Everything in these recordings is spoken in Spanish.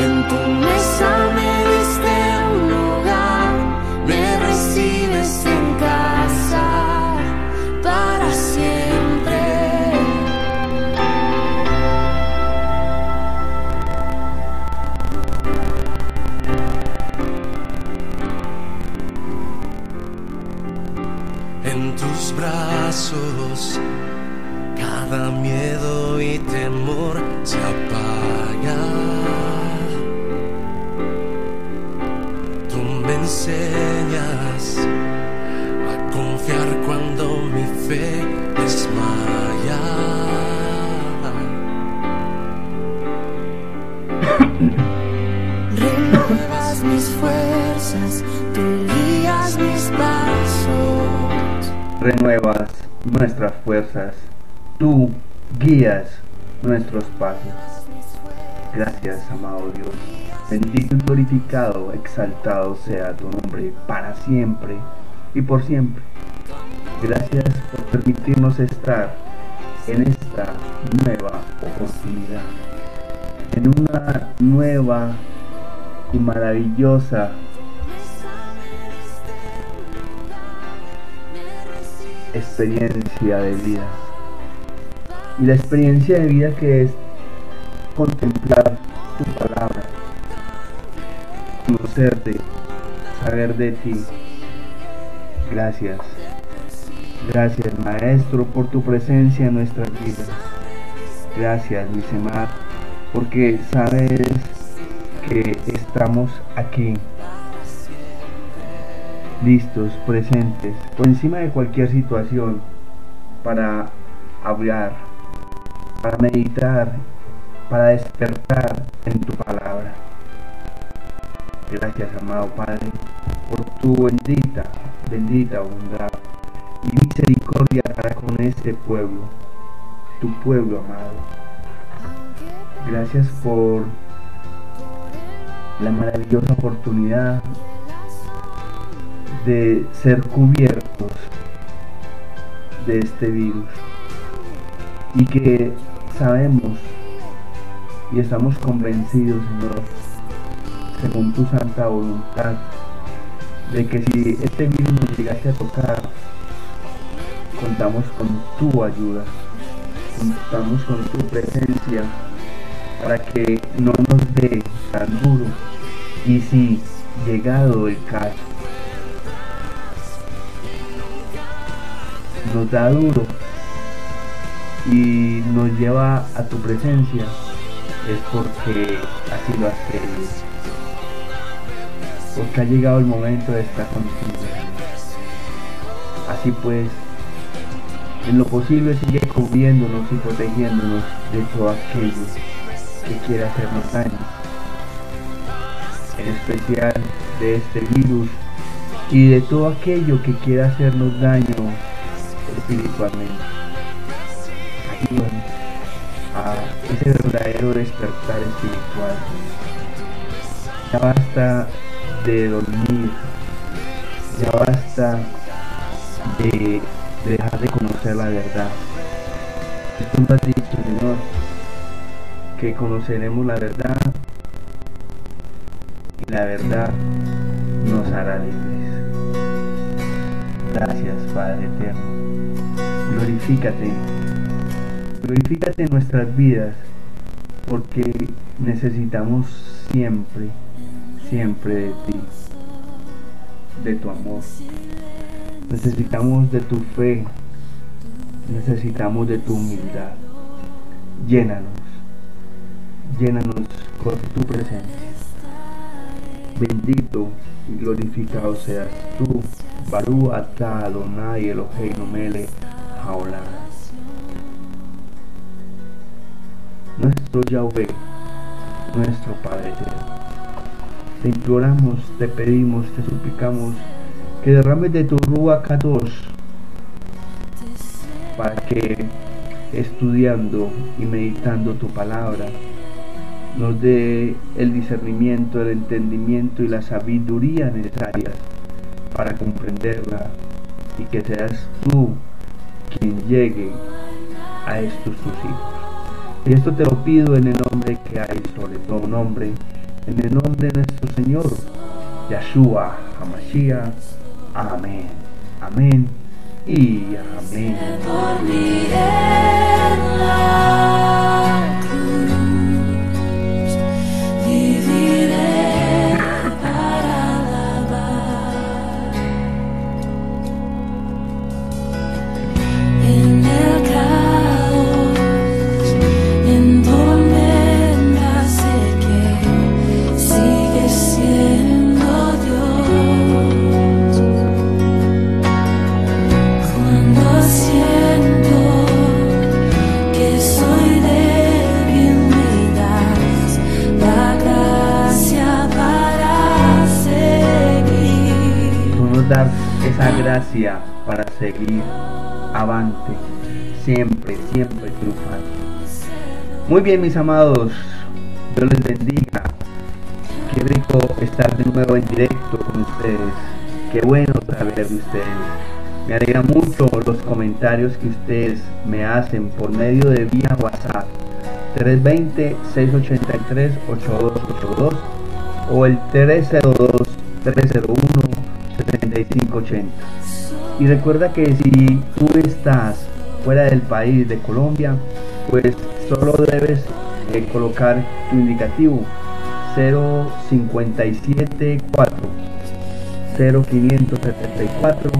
En tu mesa me nuestras fuerzas, tú guías nuestros pasos. Gracias, amado Dios. Bendito y glorificado, exaltado sea tu nombre para siempre y por siempre. Gracias por permitirnos estar en esta nueva oportunidad, en una nueva y maravillosa experiencia de vida. Y la experiencia de vida que es contemplar tu palabra, conocerte, saber de ti. Gracias. Gracias Maestro por tu presencia en nuestras vidas. Gracias mi Semar, porque sabes que estamos aquí listos, presentes, por encima de cualquier situación, para hablar, para meditar, para despertar en tu palabra. Gracias, amado Padre, por tu bendita, bendita bondad y misericordia para con este pueblo, tu pueblo amado. Gracias por la maravillosa oportunidad de ser cubiertos de este virus. Y que sabemos y estamos convencidos, Señor, según tu santa voluntad, de que si este virus nos llegase a tocar, contamos con tu ayuda, contamos con tu presencia para que no nos dé tan duro. Y si llegado el caso nos da duro y nos lleva a tu presencia es porque así lo has querido. Porque ha llegado el momento de estar contigo así pues en lo posible sigue cubriéndonos y protegiéndonos de todo aquello que quiera hacernos daño. En especial de este virus y de todo aquello que quiera hacernos daño espiritualmente. Ayúdanos a ese verdadero despertar espiritual. Ya basta de dormir, ya basta de, de dejar de conocer la verdad. Tú nos has dicho, Señor, que conoceremos la verdad y la verdad nos hará libres. Gracias, Padre Eterno. Glorifícate. Glorifícate en nuestras vidas porque necesitamos siempre, siempre de ti, de tu amor. Necesitamos de tu fe, necesitamos de tu humildad. Llénanos, llénanos con tu presencia. Bendito y glorificado seas tú, Barú Atá Adonai Eloheinu Mele Haolam. Nuestro Yahweh, nuestro Padre eterno. Te imploramos, te pedimos, te suplicamos que derrames de tu Rúa Kadosh para que estudiando y meditando tu palabra nos dé el discernimiento, el entendimiento y la sabiduría necesarias para comprenderla y que seas tú quien llegue a estos tus hijos. Y esto te lo pido en el nombre que hay sobre todo nombre, En el nombre de nuestro Señor, Yahshua Hamashiach. Amén. Amén y amén. Para seguir avante, siempre, siempre triunfando. Muy bien, mis amados, Dios les bendiga. Qué rico estar de nuevo en directo con ustedes. Qué bueno saber de ustedes. Me alegra mucho los comentarios que ustedes me hacen por medio de vía WhatsApp 320-683-8282 o el 302-301-7580. Y recuerda que si tú estás fuera del país de Colombia, pues solo debes eh, colocar tu indicativo 0574 0574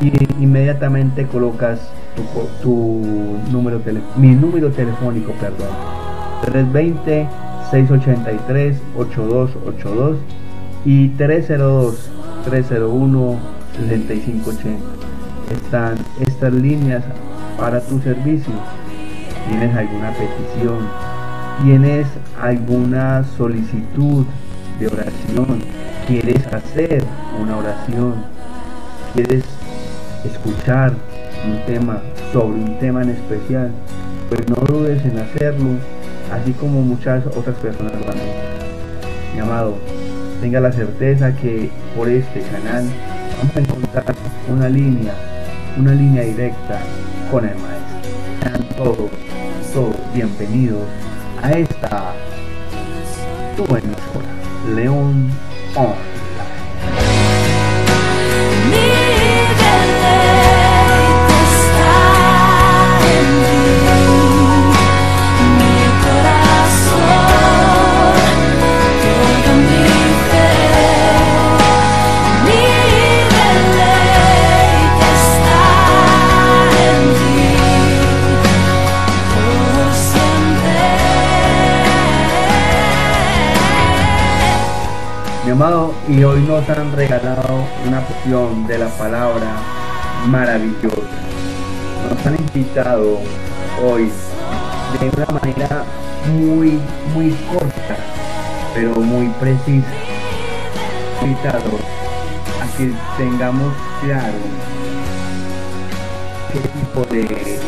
y inmediatamente colocas tu, tu número tele- mi número telefónico, perdón. 320 683 8282 y 302 301 6580. Están estas líneas para tu servicio. ¿Tienes alguna petición? ¿Tienes alguna solicitud de oración? ¿Quieres hacer una oración? ¿Quieres escuchar un tema sobre un tema en especial? Pues no dudes en hacerlo, así como muchas otras personas han hecho. Mi amado, tenga la certeza que por este canal vamos a encontrar una línea, una línea directa con el maestro. Sean todos, todos bienvenidos a esta tu emisora, León On. Y hoy nos han regalado una porción de la palabra maravillosa. Nos han invitado hoy de una manera muy, muy corta, pero muy precisa. Invitado a que tengamos claro qué tipo de,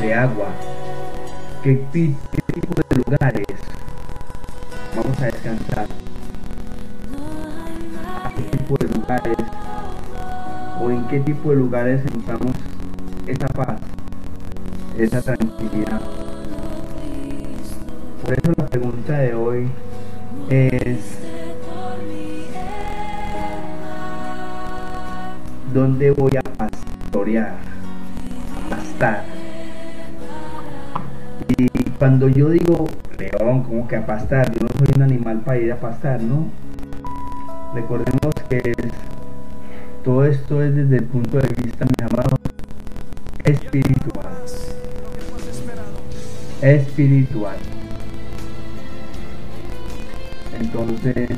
de agua, qué, qué tipo de lugares vamos a descansar. ¿A qué tipo de lugares o en qué tipo de lugares encontramos esa paz, esa tranquilidad? Por eso la pregunta de hoy es ¿dónde voy a pastorear? A pastar. Y cuando yo digo león, como que a pastar, yo no un animal para ir a pastar, ¿no? Recordemos que es- todo esto es desde el punto de vista, mis amados, espiritual. Espiritual. Entonces,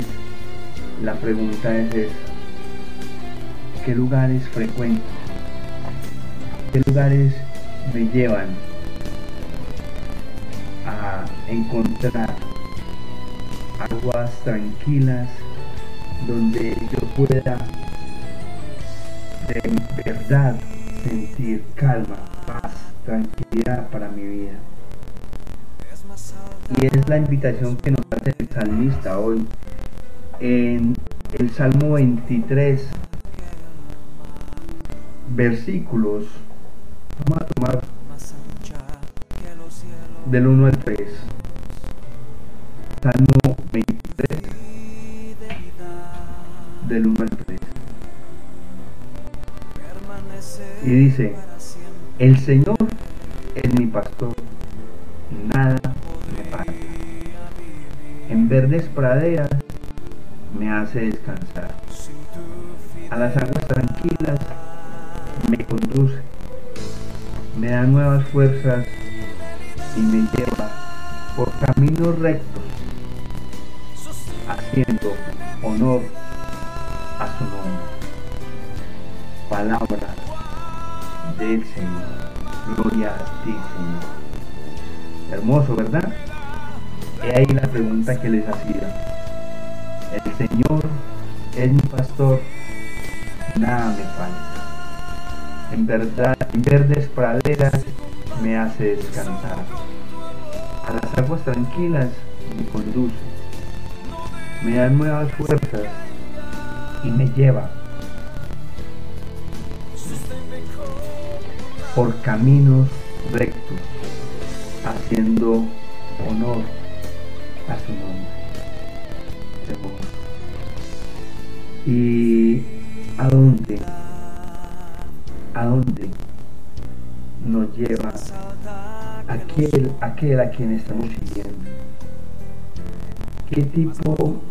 la pregunta es esa. ¿Qué lugares frecuento? ¿Qué lugares me llevan a encontrar aguas tranquilas donde yo pueda de verdad sentir calma, paz, tranquilidad para mi vida. Y es la invitación que nos hace el salmista hoy en el Salmo 23, versículos. Vamos a tomar del 1 al 3. Del 1 al 3. Y dice, el Señor es mi pastor, nada me falta. En verdes praderas me hace descansar. A las aguas tranquilas me conduce. Me da nuevas fuerzas y me lleva por caminos rectos, haciendo honor a su nombre. Palabra del Señor. Gloria a ti, Señor. Hermoso, ¿verdad? He ahí la pregunta que les hacía. El Señor es mi pastor, nada me falta. En verdad, en verdes praderas me hace descansar. A las aguas tranquilas me conduce. Me da nuevas fuerzas y me lleva por caminos rectos, haciendo honor a su nombre. ¿Y a dónde? ¿A dónde nos lleva aquel, aquel a quien estamos siguiendo? ¿Qué tipo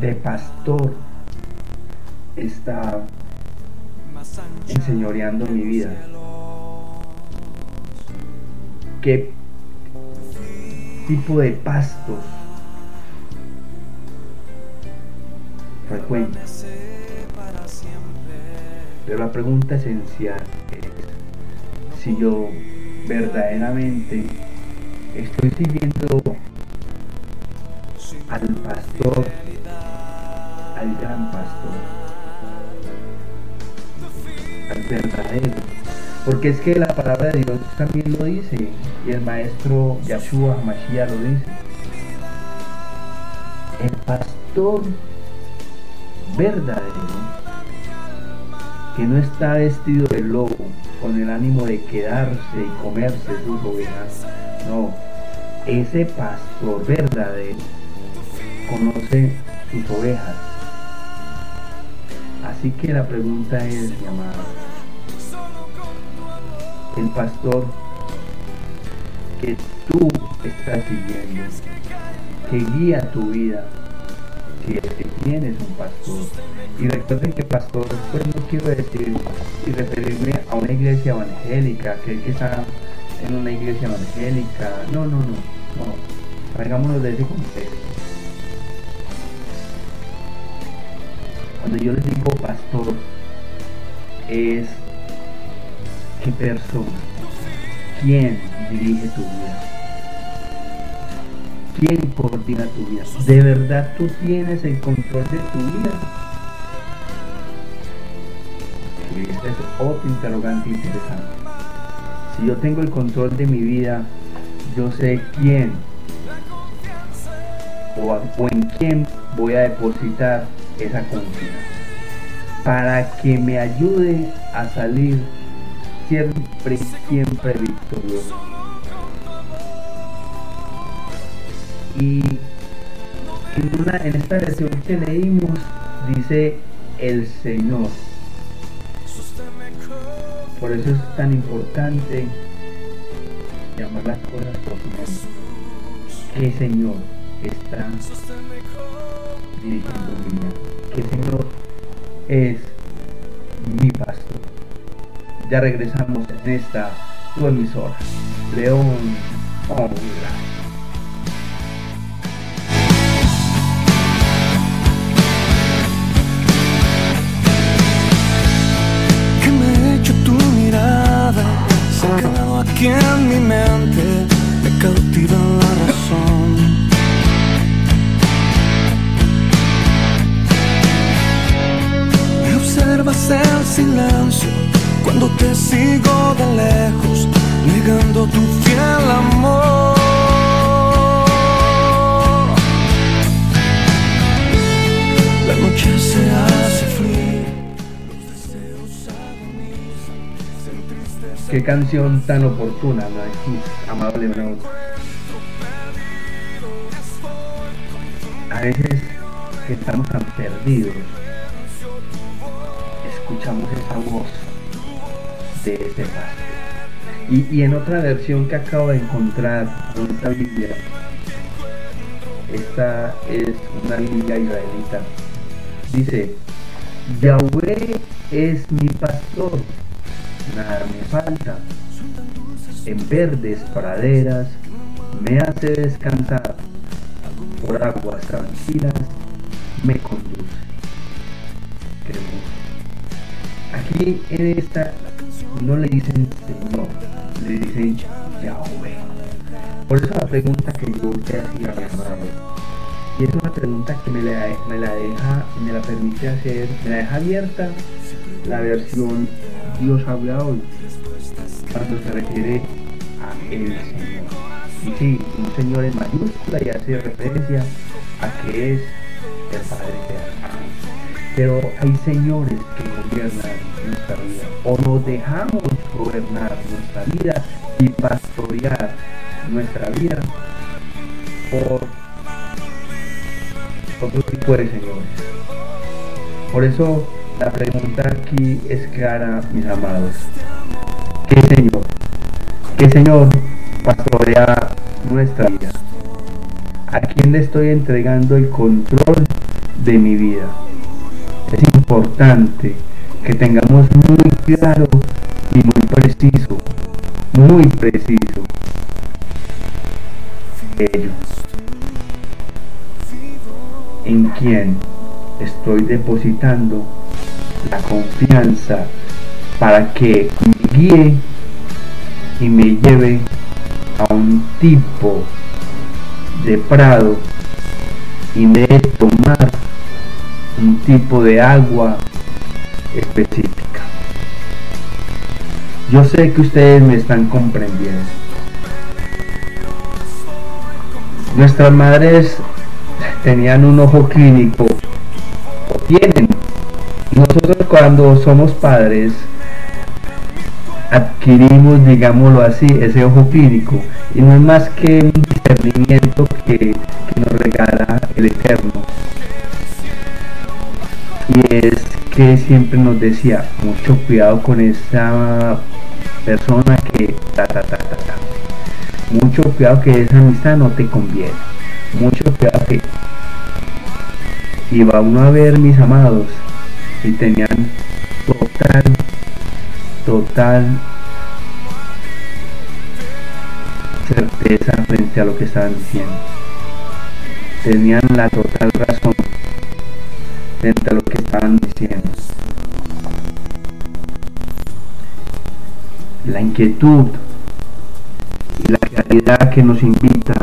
de pastor está enseñoreando mi vida? ¿Qué tipo de pastos frecuento? Pero la pregunta esencial es si yo verdaderamente estoy siguiendo al pastor, Porque es que la palabra de Dios también lo dice, y el maestro Yahshua Mashiach lo dice. El pastor verdadero, que no está vestido de lobo, con el ánimo de quedarse y comerse sus ovejas, no, ese pastor verdadero conoce sus ovejas. Así que la pregunta es, mi amado, el pastor que tú estás siguiendo, que guía tu vida, si es que tienes un pastor. Y recuerden que pastor, pues no quiero decir y referirme a una iglesia evangélica, que es que está en una iglesia evangélica. No, no, no, no. De ese contexto. Cuando yo les digo pastor, es persona, quién dirige tu vida, quién coordina tu vida. ¿De verdad tú tienes el control de tu vida? Este es otro interrogante interesante. Si yo tengo el control de mi vida, yo sé quién o en quién voy a depositar esa confianza para que me ayude a salir siempre, siempre victorioso. Y en, esta versión que leímos dice el Señor. Por eso es tan importante llamar las cosas por su nombre. ¿Qué Señor está dirigiendo mi vida? ¿Qué Señor es mi pastor? Ya regresamos en esta tu emisora, León que me ha hecho tu mirada ha quedado aquí en mi mente me cautiva la razón. Me observas en silencio sigo de lejos negando tu fiel amor la noche se hace fría los deseos agonizan se entristecen Qué canción tan oportuna, ¿no? Aquí, amable León. a veces que estamos tan perdidos, escuchamos esa voz de ese pastor. Y, y en otra versión que acabo de encontrar en esta Biblia, esta es una Biblia israelita, dice, Yahweh es mi pastor, nada me falta. En verdes praderas me hace descansar, por aguas tranquilas me conduce. Aquí en esta no le dicen Señor, le dicen Yahweh. Por eso la pregunta que yo te hacía, mi amado, y es una pregunta que me la, me la deja, me la permite hacer, me la deja abierta la versión Dios habla hoy, cuando se refiere a el Señor. Y sí, un Señor en mayúscula y hace referencia a que es el Padre Eterno. Pero hay señores que gobiernan nuestra vida o nos dejamos gobernar nuestra vida y pastorear nuestra vida por otro tipo de señores. Por eso la pregunta aquí es clara, mis amados. ¿Qué Señor? ¿Qué Señor pastorea nuestra vida? ¿A quién le estoy entregando el control de mi vida? Es importante que tengamos muy claro y muy preciso, muy preciso ello. ¿En quién estoy depositando la confianza para que me guíe y me lleve a un tipo de prado y me dé tomar un tipo de agua específica. Yo sé que ustedes me están comprendiendo. Nuestras madres tenían un ojo clínico, o tienen. Nosotros cuando somos padres adquirimos, digámoslo así, ese ojo clínico. Y no es más que un discernimiento que, nos regala el Eterno. Y es que siempre nos decía, mucho cuidado con esa persona que ta ta ta ta ta. Mucho cuidado que esa amistad no te conviene. Mucho cuidado que iba uno a ver mis amados y tenían total, total certeza frente a lo que estaban diciendo. Tenían la total razón frente a lo que estaban diciendo. La inquietud y la claridad que nos invita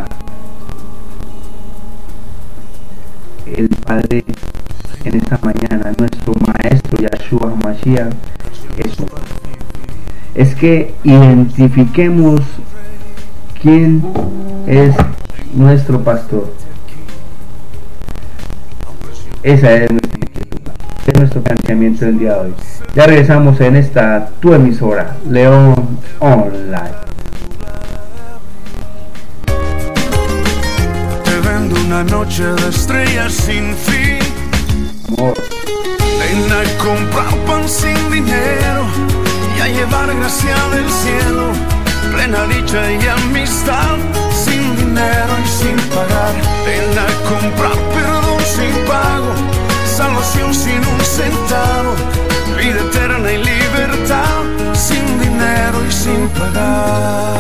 el Padre en esta mañana, nuestro Maestro Yahshua Mashiach, es, es que identifiquemos quién es nuestro pastor. Esa es nuestro planteamiento del día de hoy. Ya regresamos en esta tu emisora, León Online. Te vendo una noche de estrellas sin fin. Amor, Ven a comprar pan sin dinero y a llevar gracia del cielo. Plena dicha y amistad sin dinero y sin pagar. Ven a comprar perdón sin pago, salvación sin un centavo. Vida eterna y libertad sin dinero y sin pagar.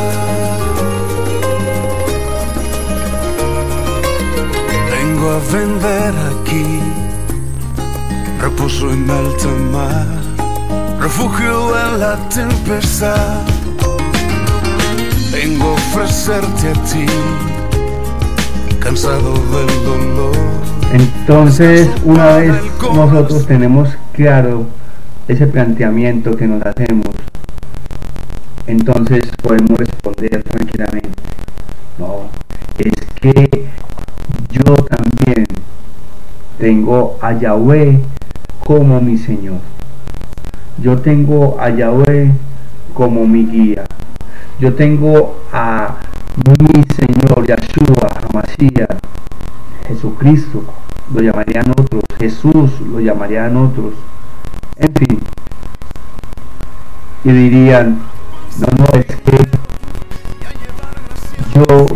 Vengo a vender aquí reposo en alta mar, refugio en la tempestad. Vengo a ofrecerte a ti, cansado del dolor. Entonces, una vez nosotros tenemos claro ese planteamiento que nos hacemos, entonces podemos responder tranquilamente. No, es que yo también tengo a Yahweh como mi Señor. Yo tengo a Yahweh como mi guía. Yo tengo a mi Señor Yahshua Mashiach Jesucristo, lo llamarían otros, Jesús, lo llamarían otros, en fin. Y dirían, no, no, es que yo,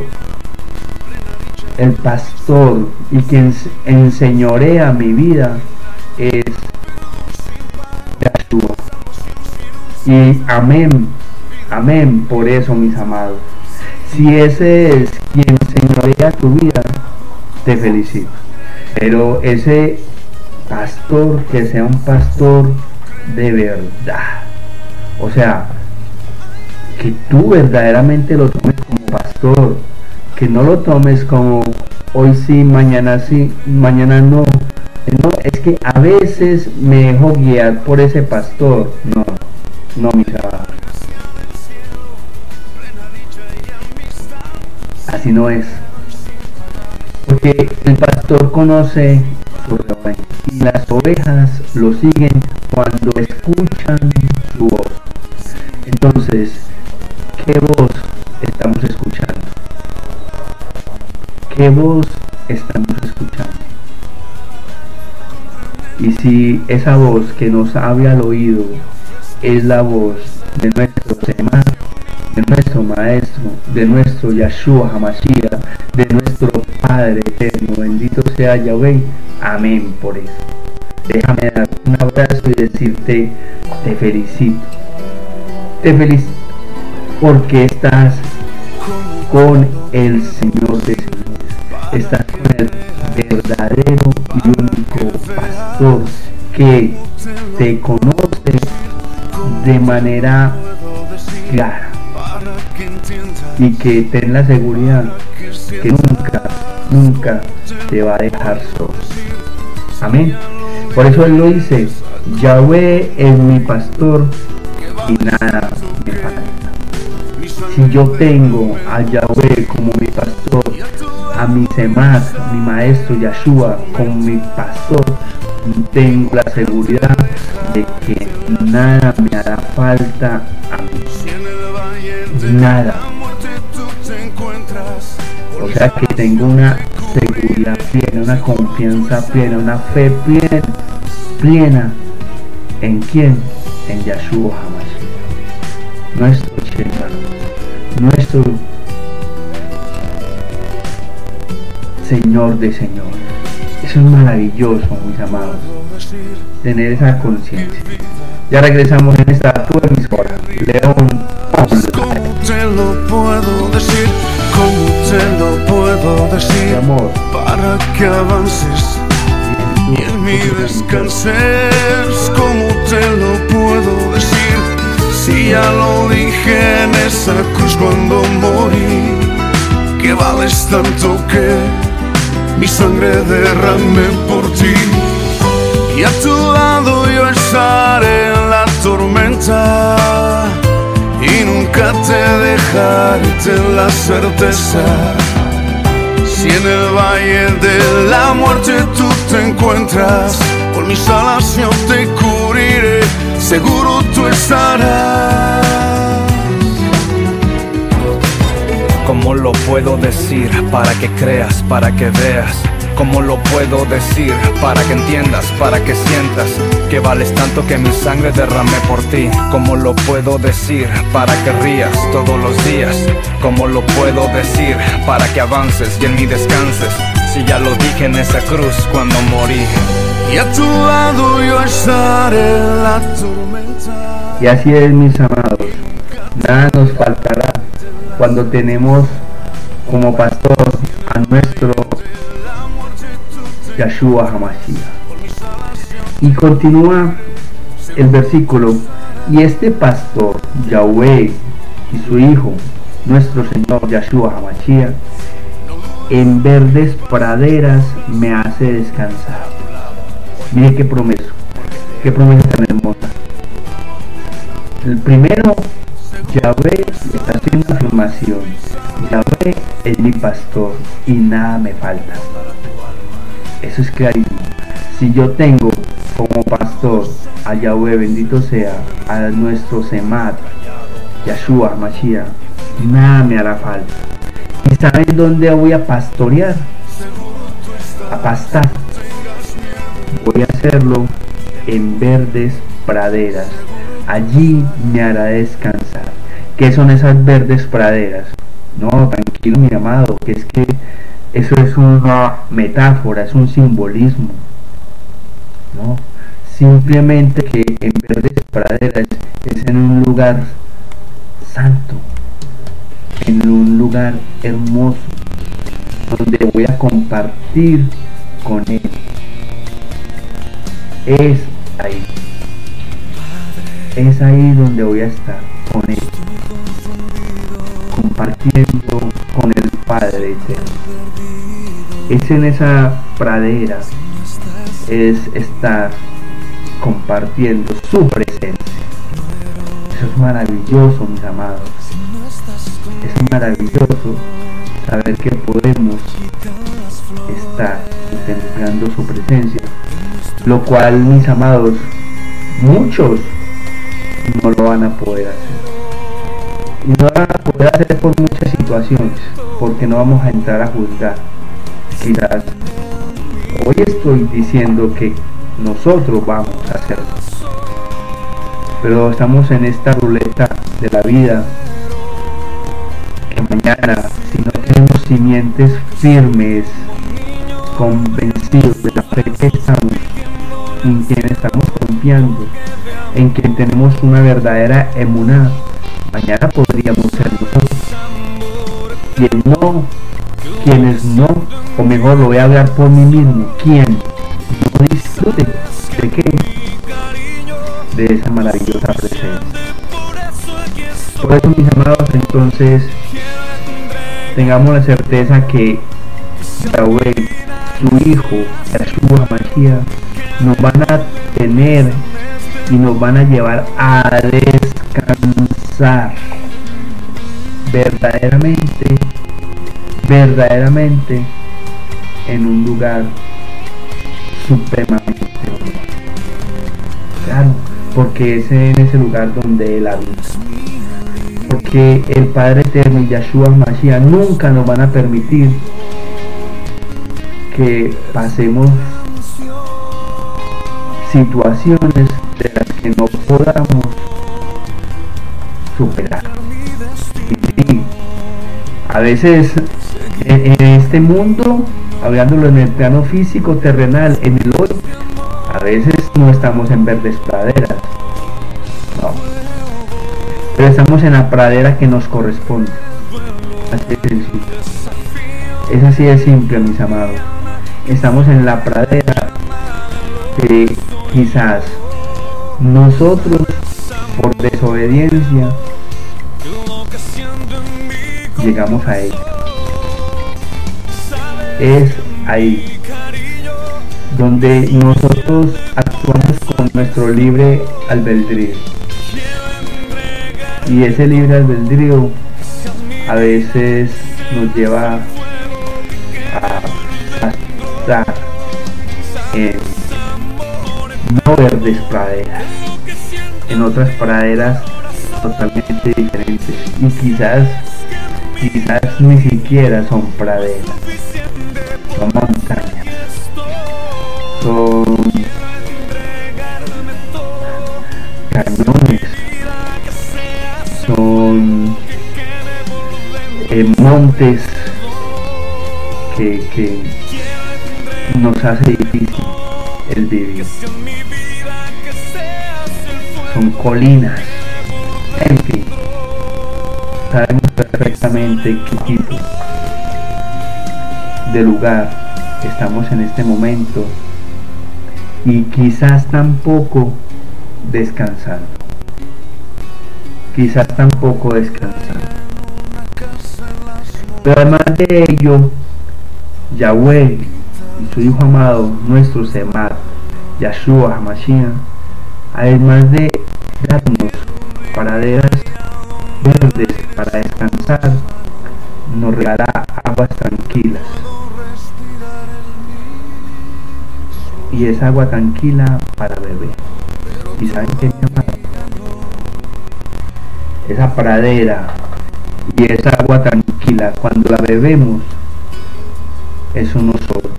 el pastor y quien enseñorea mi vida es Yahshua. Y amén, amén por eso mis amados. Si ese es quien señorea tu vida, te felicito. Pero ese pastor, que sea un pastor de verdad. O sea, que tú verdaderamente lo tomes como pastor. Que no lo tomes como hoy sí, mañana sí, mañana no. No, es que a veces me dejo guiar por ese pastor. No, no, mis amados. Así no es. Porque el pastor conoce su rebaño y las ovejas lo siguen cuando escuchan su voz. Entonces, ¿qué voz estamos escuchando? ¿Qué voz estamos escuchando? Y si esa voz que nos habla al oído es la voz de nuestro Semá, de nuestro Maestro, de nuestro Yahshua Hamashiach, de nuestro Padre eterno, bendito sea Yahweh, amén por eso. Déjame dar un abrazo y decirte, te felicito. Te felicito porque estás con el Señor de Señores. Estás con el verdadero y único pastor que te conoce de manera clara y que ten la seguridad que nunca, nunca te va a dejar solo. Amén. Por eso él lo dice, Yahweh es mi pastor y nada me falta. Si yo tengo a Yahweh como mi pastor, a mi Semad, mi maestro Yahshua como mi pastor, tengo la seguridad de que nada me hará falta a mí. Nada. O sea que tengo una seguridad plena, una confianza plena, una fe plena, plena. ¿En quién? En Yahshua Hamashiach. Nuestro Shema, nuestro Señor de Señor. Eso es maravilloso, mis amados, tener esa conciencia. Ya regresamos en esta tu emisora, León ¿Cómo te lo puedo decir? ¿Cómo te lo puedo decir? Amor. Para que avances y en mí descanses. ¿Cómo te lo puedo decir? Si ya lo dije en esa cruz cuando morí, que vales tanto que mi sangre derramé por ti. Y a tu lado yo estaré en la tormenta nunca te dejaré ten la certeza. Si en el valle de la muerte tú te encuentras, con mis alas te cubriré, seguro tú estarás. ¿Cómo lo puedo decir para que creas, para que veas? ¿Cómo lo puedo decir para que entiendas, para que sientas que vales tanto que mi sangre derramé por ti? ¿Cómo lo puedo decir para que rías todos los días? ¿Cómo lo puedo decir para que avances y en mí descanses? Si ya lo dije en esa cruz cuando morí. Y a tu lado yo estaré en la tormenta. Y así es, mis amados. Nada nos faltará cuando tenemos como pastor a nuestro Yahshua Hamashiach. Y continúa el versículo. Y este pastor, Yahweh, y su hijo, nuestro Señor Yahshua Hamashiach, en verdes praderas me hace descansar. Mire qué promesa, qué promesa tan hermosa. El primero, Yahweh está haciendo afirmación. Yahweh es mi pastor y nada me falta. Eso es clarísimo. Si yo tengo como pastor a Yahweh, bendito sea, a nuestro Semat, Yahshua, Mashiach, nada me hará falta. ¿Y saben dónde voy a pastorear? a pastar. Voy a hacerlo en verdes praderas. Allí me hará descansar. ¿Qué son esas verdes praderas? No, tranquilo mi amado, que es que eso es una metáfora, es un simbolismo. No, simplemente que en verdes praderas es en un lugar santo, en un lugar hermoso, donde voy a compartir con Él. Es ahí. Es ahí donde voy a estar con Él. Compartiendo con el Padre Eterno. Es en esa pradera. Es estar compartiendo su presencia. Eso es maravilloso, mis amados. Es maravilloso saber que podemos estar contemplando su presencia. Lo cual, mis amados, muchos no lo van a poder hacer. Y no van a poder hacer por muchas situaciones, porque no vamos a entrar a juzgar. Quizás hoy estoy diciendo que nosotros vamos a hacerlo. Pero estamos en esta ruleta de la vida que mañana, si no tenemos simientes firmes, convencidos de la fe que estamos, en quien estamos confiando, en quien tenemos una verdadera emuná, mañana podríamos ser nosotros. Quien no, quienes no, o mejor lo voy a hablar por mí mismo, quien no disfrute de qué, de esa maravillosa presencia. Por eso mis amados, entonces tengamos la certeza que Yahweh, su Hijo, Yahshua Mashiach, nos van a tener y nos van a llevar a descansar verdaderamente, verdaderamente en un lugar supremamente. Claro, porque es en ese lugar donde Él habita. Porque el Padre Eterno y Yahshua Mashiach nunca nos van a permitir que pasemos situaciones de las que no podamos superar. Y a veces en, en este mundo, hablándolo en el plano físico, terrenal, en el hoy, a veces no estamos en verdes praderas. No. Pero estamos en la pradera que nos corresponde. Así de sencillo. Es así de simple, mis amados. Estamos en la pradera que quizás nosotros, por desobediencia, llegamos a ella. Es ahí donde nosotros actuamos con nuestro libre albedrío. Y ese libre albedrío a veces nos lleva a estar en verdes praderas, en otras praderas totalmente diferentes. Y quizás quizás ni siquiera son praderas, son montañas, son cañones, son eh, montes que, que nos hace difícil el vivir. Son colinas, en fin, sabemos perfectamente qué tipo de lugar estamos en este momento y quizás tampoco descansando. Quizás tampoco descansando. Pero además de ello, Yahweh y su Hijo amado, nuestro Semad, Yahshua Hamashiach, además de darnos paraderas verdes para descansar, nos regalará aguas tranquilas. Y es agua tranquila para beber. ¿Y saben qué? Esa pradera y esa agua tranquila, cuando la bebemos, es uno solo.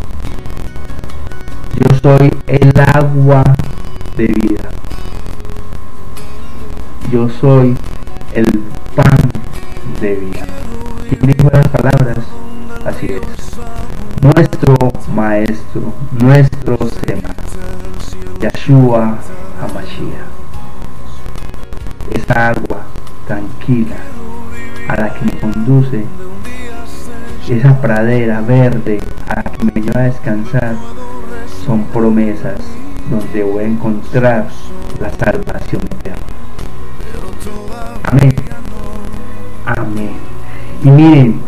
soy el agua de vida. Yo soy el pan de vida. ¿Quién dijo las palabras? Así es. Nuestro maestro, nuestro Sema, Yeshua Hamashiach. Esa agua tranquila a la que me conduce, esa pradera verde a la que me lleva a descansar, son promesas donde voy a encontrar la salvación eterna. Y miren,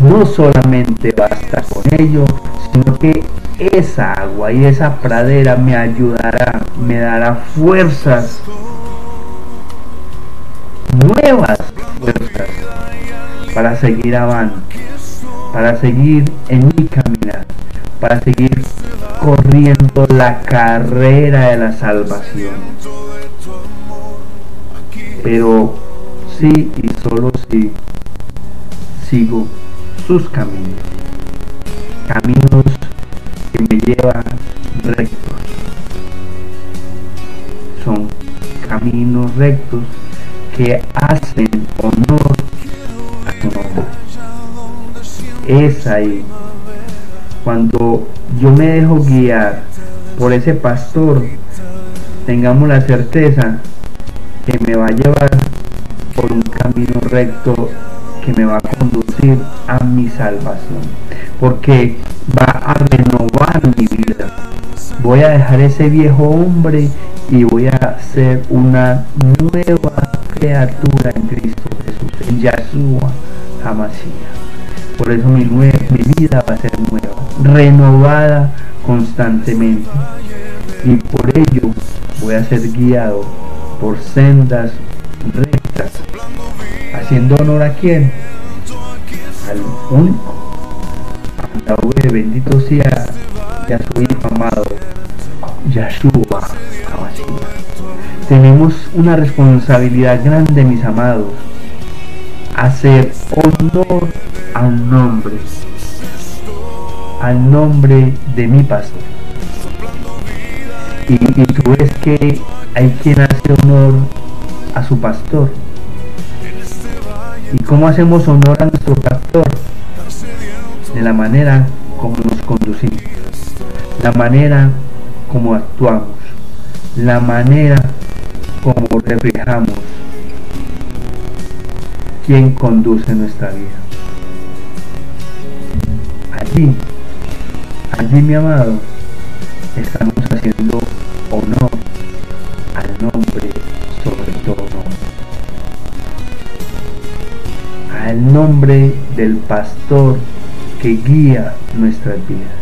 no solamente basta con ello, sino que esa agua y esa pradera me ayudará, me dará fuerzas, nuevas fuerzas para seguir avante, para seguir en mi caminar, para seguir corriendo la carrera de la salvación. Pero sí y solo si sigo sus caminos, caminos que me llevan rectos. Son caminos rectos que hacen honor a su nombre. Es ahí cuando yo me dejo guiar por ese pastor, tengamos la certeza que me va a llevar por un camino recto que me va a conducir a mi salvación. Porque va a renovar mi vida. Voy a dejar ese viejo hombre y voy a ser una nueva criatura en Cristo Jesús, en Yahshua Hamashiach. Por eso mi, mi vida va a ser nueva, renovada constantemente. Y por ello voy a ser guiado por sendas rectas. Haciendo honor a quién? Al único. A Yahweh, bendito sea y a su hijo amado, Yahshua. Tenemos una responsabilidad grande, mis amados, hacer honor al nombre, al nombre de mi pastor. Y tú ves que hay quien hace honor a su pastor. ¿Y cómo hacemos honor a nuestro pastor? De la manera como nos conducimos, la manera como actuamos, la manera como reflejamos quién conduce nuestra vida. Allí, allí mi amado, estamos haciendo honor al nombre nombre del pastor que guía nuestras vidas.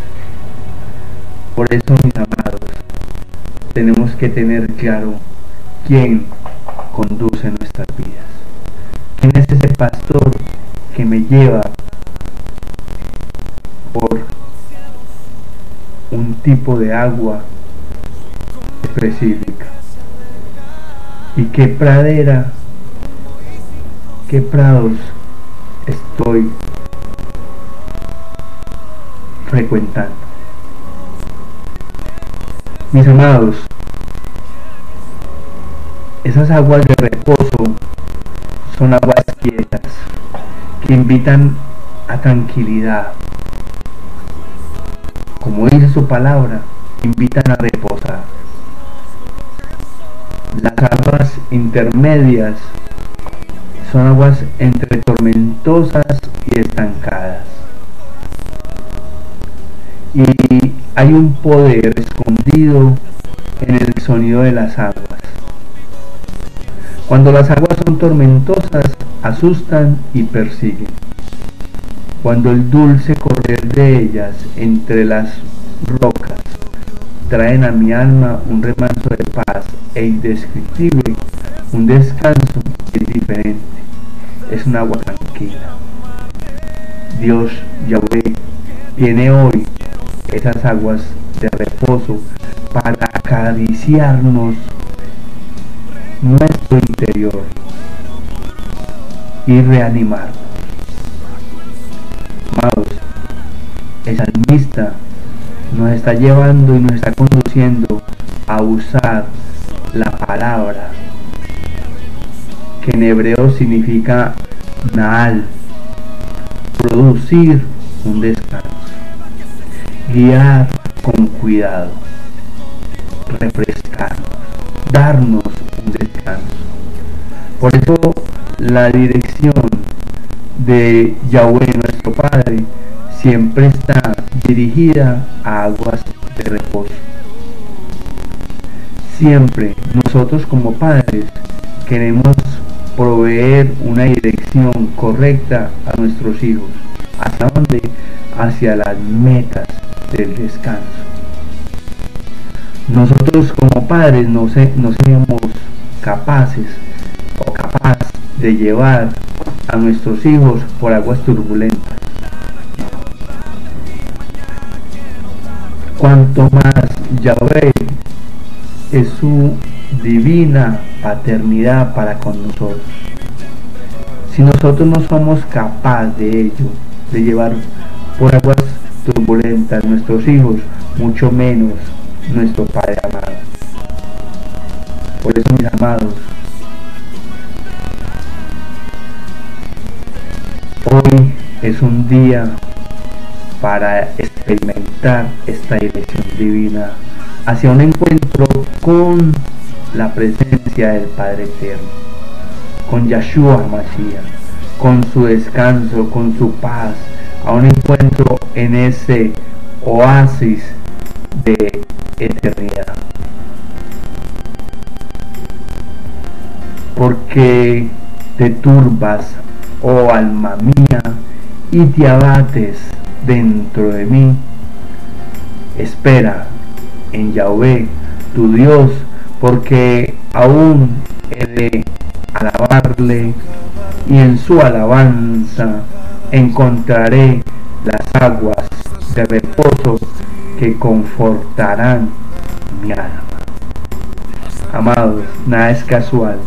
Por eso, mis amados, tenemos que tener claro quién conduce nuestras vidas. ¿Quién es ese pastor que me lleva por un tipo de agua específica? ¿Y qué pradera, qué prados estoy frecuentando? Mis amados, esas aguas de reposo son aguas quietas que invitan a tranquilidad. Como dice su palabra, invitan a reposar. Las aguas intermedias son aguas entre tormentosas y estancadas. Y hay un poder escondido en el sonido de las aguas. Cuando las aguas son tormentosas, asustan y persiguen. Cuando el dulce correr de ellas entre las rocas traen a mi alma un remanso de paz e indescriptible, un descanso es diferente, es un agua tranquila. Dios, Yahweh, tiene hoy esas aguas de reposo para acariciarnos nuestro interior y reanimarnos. Amados, el salmista nos está llevando y nos está conduciendo a usar la palabra que en hebreo significa naal, producir un descanso, guiar con cuidado, refrescarnos, darnos un descanso. Por eso la dirección de Yahweh nuestro Padre siempre está dirigida a aguas de reposo. Siempre nosotros como padres queremos proveer una dirección correcta a nuestros hijos. ¿Hacia dónde? Hacia las metas del descanso. Nosotros como padres no, se, no seríamos capaces o capaz de llevar a nuestros hijos por aguas turbulentas. Cuanto más Yahweh es su divina paternidad para con nosotros. Si nosotros no somos capaces de ello, de llevar por aguas turbulentas nuestros hijos, mucho menos nuestro Padre amado. Por eso, mis amados, hoy es un día para experimentar esta dirección divina hacia un encuentro con la presencia del Padre Eterno, con Yahshua Mashiach, con su descanso, con su paz, a un encuentro en ese oasis de eternidad. Porque te turbas, oh alma mía, y te abates dentro de mí. Espera en Yahweh, tu Dios, porque aún he de alabarle y en su alabanza encontraré las aguas de reposo que confortarán mi alma. Amados, nada es casual.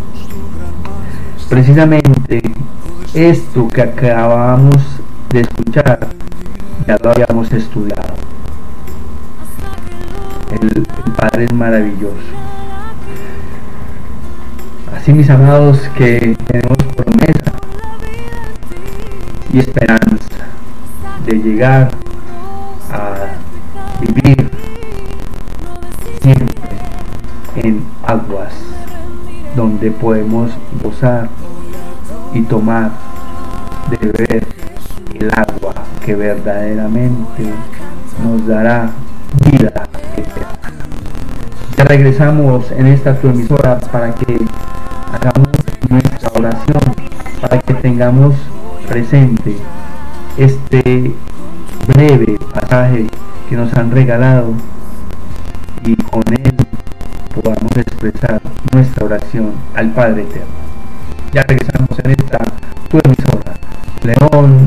Precisamente esto que acabamos de escuchar ya lo habíamos estudiado. El, Padre es maravilloso. Así mis amados que tenemos promesa y esperanza de llegar a vivir siempre en aguas donde podemos gozar y tomar de beber el agua que verdaderamente nos dará vida eterna. Ya regresamos en esta tu emisora para que hagamos nuestra oración, para que tengamos presente este breve pasaje que nos han regalado y con él podamos expresar nuestra oración al Padre Eterno. Ya regresamos en esta tu emisora, León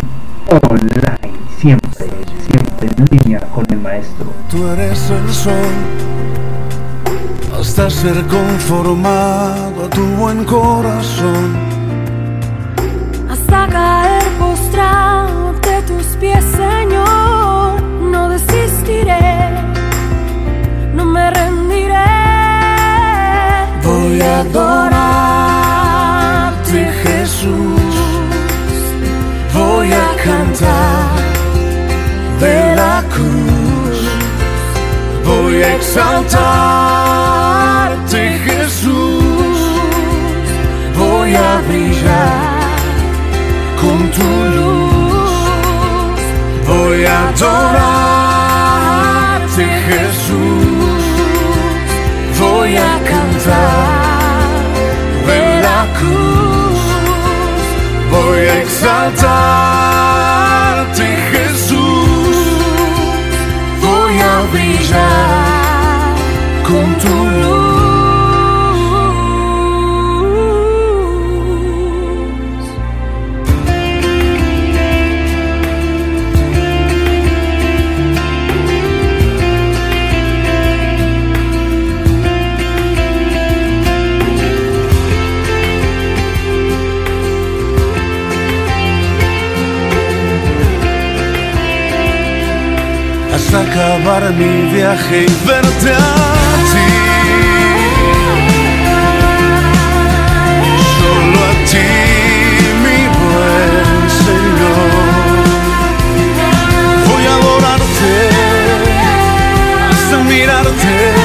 Online, siempre, siempre en línea con el Maestro. Tú eres el sol hasta ser conformado a tu buen corazón. hasta caer postrado ante tus pies, Señor. No desistiré, no me rendiré. Voy a adorarte, Jesús. Voy a cantar de cruz. Voy a exaltarte, Jesús. Voy a brillar con tu luz. Voy a adorarte, Jesús. Voy a cantar de cruz. Voy a exaltarte, acabar mi viaje y verte a ti. Solo a ti, mi buen Señor. Voy a adorarte hasta mirarte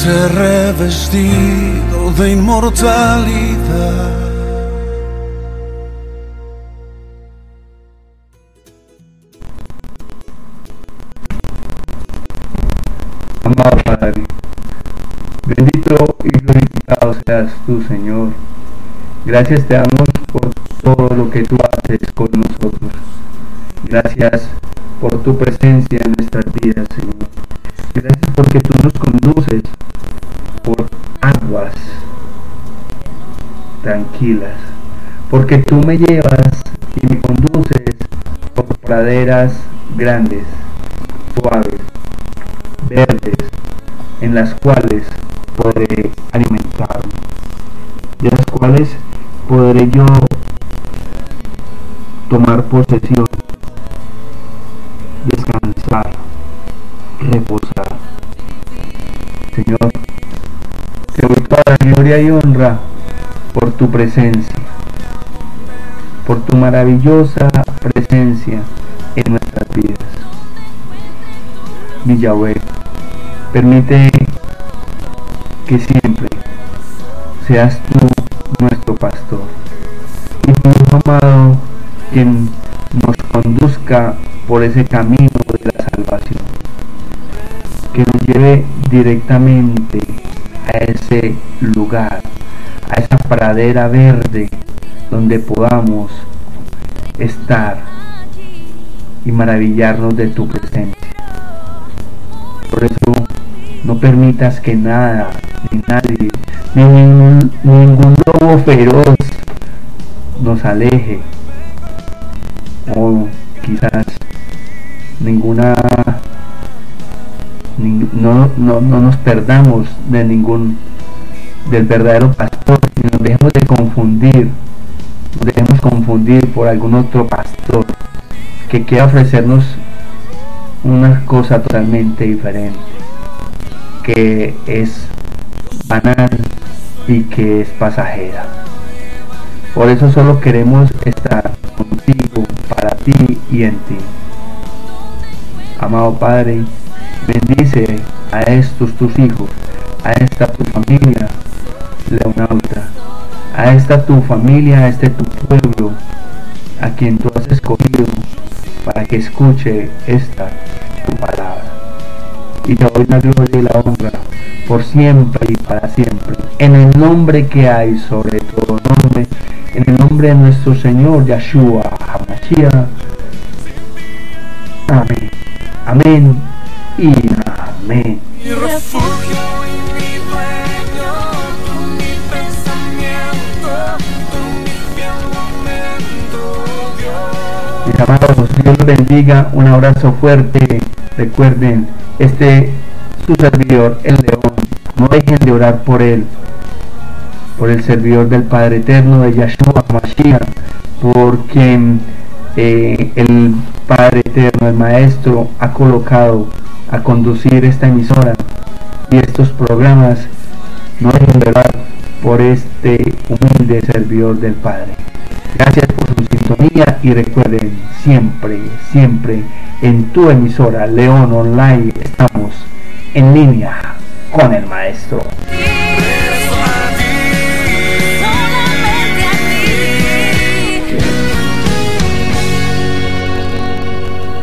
ser revestido de inmortalidad. Amado Padre, bendito y glorificado seas tú, Señor. Gracias te damos por todo lo que tú haces con nosotros. Gracias por tu presencia en nuestras vidas, Señor. Gracias porque tú nos conduces por aguas tranquilas. Porque tú me llevas y me conduces por praderas grandes, suaves, verdes en las cuales podré alimentarme, de las cuales podré yo tomar posesión, descansar, reposar. Señor, te doy toda la gloria y honra por tu presencia, por tu maravillosa presencia en nuestras vidas. Yahweh, permite que siempre seas tú nuestro pastor y tu amado quien nos conduzca por ese camino de la salvación lleve directamente a ese lugar a esa pradera verde donde podamos estar y maravillarnos de tu presencia por eso no permitas que nada, ni nadie, ni ningún, ningún lobo feroz nos aleje. O quizás ninguna nin- no, no, no nos perdamos de ningún del verdadero pastor y nos dejemos de confundir nos dejemos confundir por algún otro pastor que quiera ofrecernos una cosa totalmente diferente, que es banal y que es pasajera. Por eso solo queremos estar contigo, para ti y en ti. Amado Padre, bendice a estos tus hijos, a esta tu familia, Leonauta, a esta tu familia, a este tu pueblo, a quien tú has escogido para que escuche esta tu palabra. Y te doy la gloria y la honra por siempre y para siempre. En el nombre que hay sobre todo nombre, en el nombre de nuestro Señor Yahshua HaMashiach. Amén. Amén y amén. Mi refugio y mi dueño, tú mi pensamiento, mi. Mis amados, Dios los bendiga. Un abrazo fuerte. Recuerden, este su servidor, el león. No dejen de orar por él, por el servidor del Padre Eterno de Yahshua Mashiach, porque eh, el Padre Eterno, el Maestro, ha colocado a conducir esta emisora y estos programas. No de orar por este humilde servidor del Padre. Gracias por su sintonía y recuerden siempre, siempre en tu emisora León Online estamos en línea con el maestro.